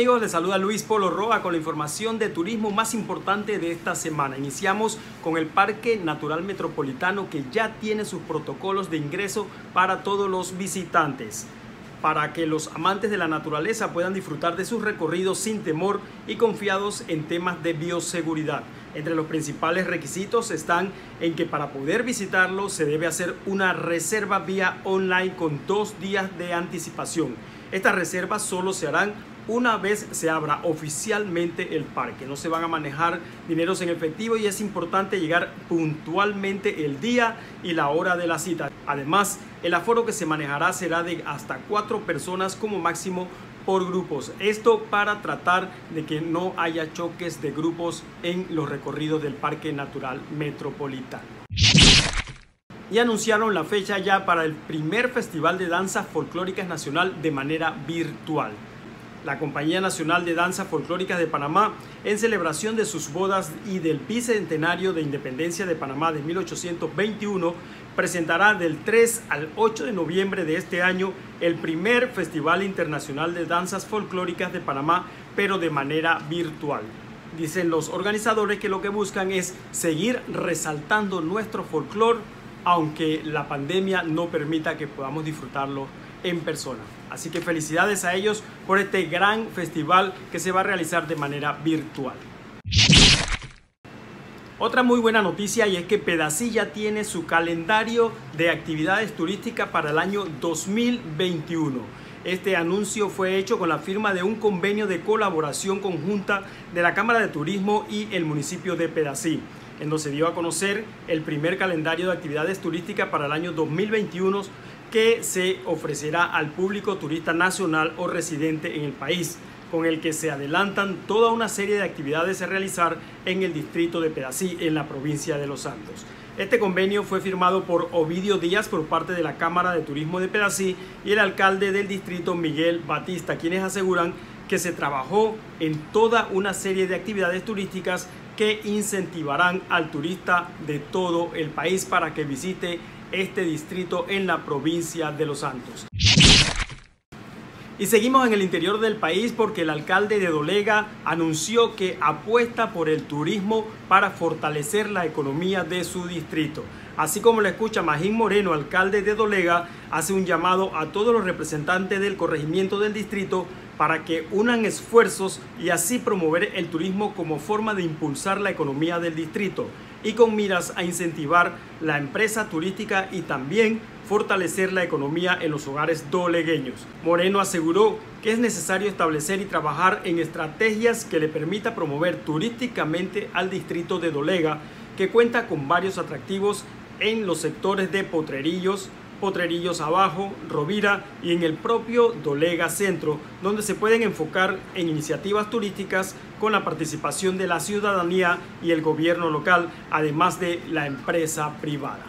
amigos? Les saluda Luis Polo Roa con la información de turismo más importante de esta semana. Iniciamos con el Parque Natural Metropolitano que ya tiene sus protocolos de ingreso para todos los visitantes para que los amantes de la naturaleza puedan disfrutar de sus recorridos sin temor y confiados en temas de bioseguridad. Entre los principales requisitos están en que para poder visitarlo se debe hacer una reserva vía online con dos días de anticipación. Estas reservas solo se harán una vez se abra oficialmente el parque. No se van a manejar dineros en efectivo y es importante llegar puntualmente el día y la hora de la cita. Además, el aforo que se manejará será de hasta cuatro personas como máximo por grupos. Esto para tratar de que no haya choques de grupos en los recorridos del Parque Natural Metropolitano. Y anunciaron la fecha ya para el primer Festival de Danzas Folclóricas Nacional de manera virtual la Compañía Nacional de Danza Folclóricas de Panamá, en celebración de sus bodas y del bicentenario de independencia de Panamá de 1821, presentará del 3 al 8 de noviembre de este año el primer Festival Internacional de Danzas Folclóricas de Panamá, pero de manera virtual. Dicen los organizadores que lo que buscan es seguir resaltando nuestro folclore, aunque la pandemia no permita que podamos disfrutarlo en persona. Así que felicidades a ellos por este gran festival que se va a realizar de manera virtual. Otra muy buena noticia y es que Pedacilla tiene su calendario de actividades turísticas para el año 2021. Este anuncio fue hecho con la firma de un convenio de colaboración conjunta de la Cámara de Turismo y el municipio de Pedací, en donde se dio a conocer el primer calendario de actividades turísticas para el año 2021 que se ofrecerá al público turista nacional o residente en el país, con el que se adelantan toda una serie de actividades a realizar en el distrito de Pedací, en la provincia de Los Santos. Este convenio fue firmado por Ovidio Díaz por parte de la Cámara de Turismo de Pedací y el alcalde del distrito Miguel Batista, quienes aseguran que se trabajó en toda una serie de actividades turísticas que incentivarán al turista de todo el país para que visite este distrito en la provincia de Los Santos. Y seguimos en el interior del país porque el alcalde de Dolega anunció que apuesta por el turismo para fortalecer la economía de su distrito. Así como lo escucha Magín Moreno, alcalde de Dolega, hace un llamado a todos los representantes del corregimiento del distrito para que unan esfuerzos y así promover el turismo como forma de impulsar la economía del distrito y con miras a incentivar la empresa turística y también fortalecer la economía en los hogares dolegueños. Moreno aseguró que es necesario establecer y trabajar en estrategias que le permita promover turísticamente al distrito de Dolega, que cuenta con varios atractivos en los sectores de Potrerillos, Potrerillos Abajo, Rovira y en el propio Dolega Centro, donde se pueden enfocar en iniciativas turísticas con la participación de la ciudadanía y el gobierno local, además de la empresa privada.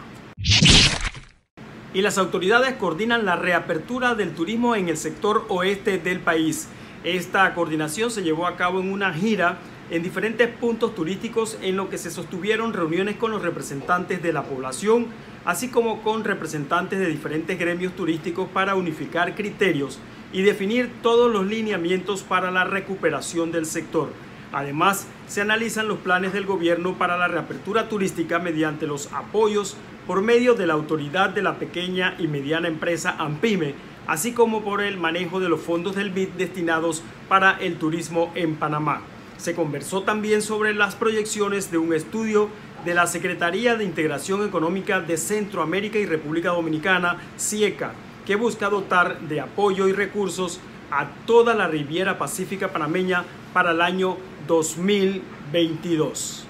Y las autoridades coordinan la reapertura del turismo en el sector oeste del país. Esta coordinación se llevó a cabo en una gira en diferentes puntos turísticos en lo que se sostuvieron reuniones con los representantes de la población, así como con representantes de diferentes gremios turísticos para unificar criterios y definir todos los lineamientos para la recuperación del sector. Además, se analizan los planes del gobierno para la reapertura turística mediante los apoyos por medio de la autoridad de la pequeña y mediana empresa AMPIME, así como por el manejo de los fondos del BID destinados para el turismo en Panamá. Se conversó también sobre las proyecciones de un estudio de la Secretaría de Integración Económica de Centroamérica y República Dominicana, CIECA, que busca dotar de apoyo y recursos a toda la Riviera Pacífica panameña para el año 2022.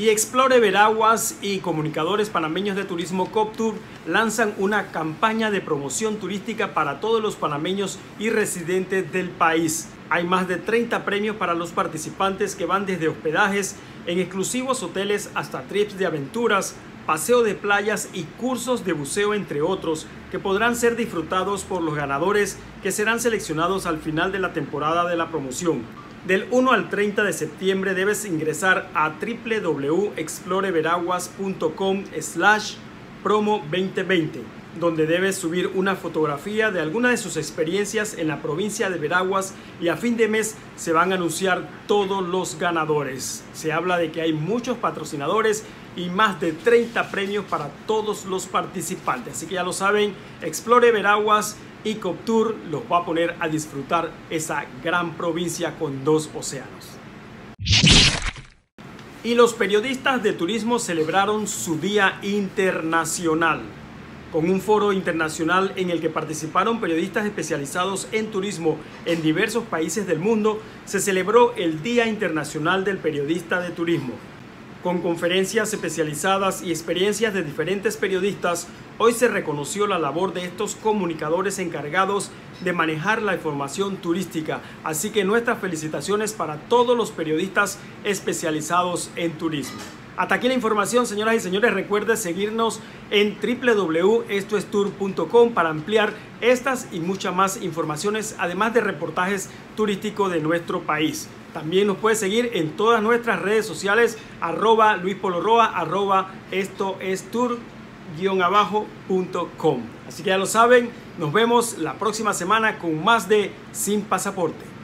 Y Explore Veraguas y comunicadores panameños de turismo CopTour lanzan una campaña de promoción turística para todos los panameños y residentes del país. Hay más de 30 premios para los participantes que van desde hospedajes en exclusivos hoteles hasta trips de aventuras, paseo de playas y cursos de buceo entre otros que podrán ser disfrutados por los ganadores que serán seleccionados al final de la temporada de la promoción. Del 1 al 30 de septiembre debes ingresar a www.exploreveraguas.com slash promo 2020 donde debe subir una fotografía de alguna de sus experiencias en la provincia de Veraguas y a fin de mes se van a anunciar todos los ganadores. Se habla de que hay muchos patrocinadores y más de 30 premios para todos los participantes. Así que ya lo saben, Explore Veraguas y Coptour los va a poner a disfrutar esa gran provincia con dos océanos. Y los periodistas de turismo celebraron su Día Internacional con un foro internacional en el que participaron periodistas especializados en turismo en diversos países del mundo, se celebró el Día Internacional del Periodista de Turismo. Con conferencias especializadas y experiencias de diferentes periodistas, hoy se reconoció la labor de estos comunicadores encargados de manejar la información turística. Así que nuestras felicitaciones para todos los periodistas especializados en turismo. Hasta aquí la información, señoras y señores. Recuerde seguirnos en www.estoestour.com para ampliar estas y muchas más informaciones, además de reportajes turísticos de nuestro país. También nos puede seguir en todas nuestras redes sociales, arroba Luis arroba esto es abajo.com. Así que ya lo saben, nos vemos la próxima semana con más de Sin Pasaporte.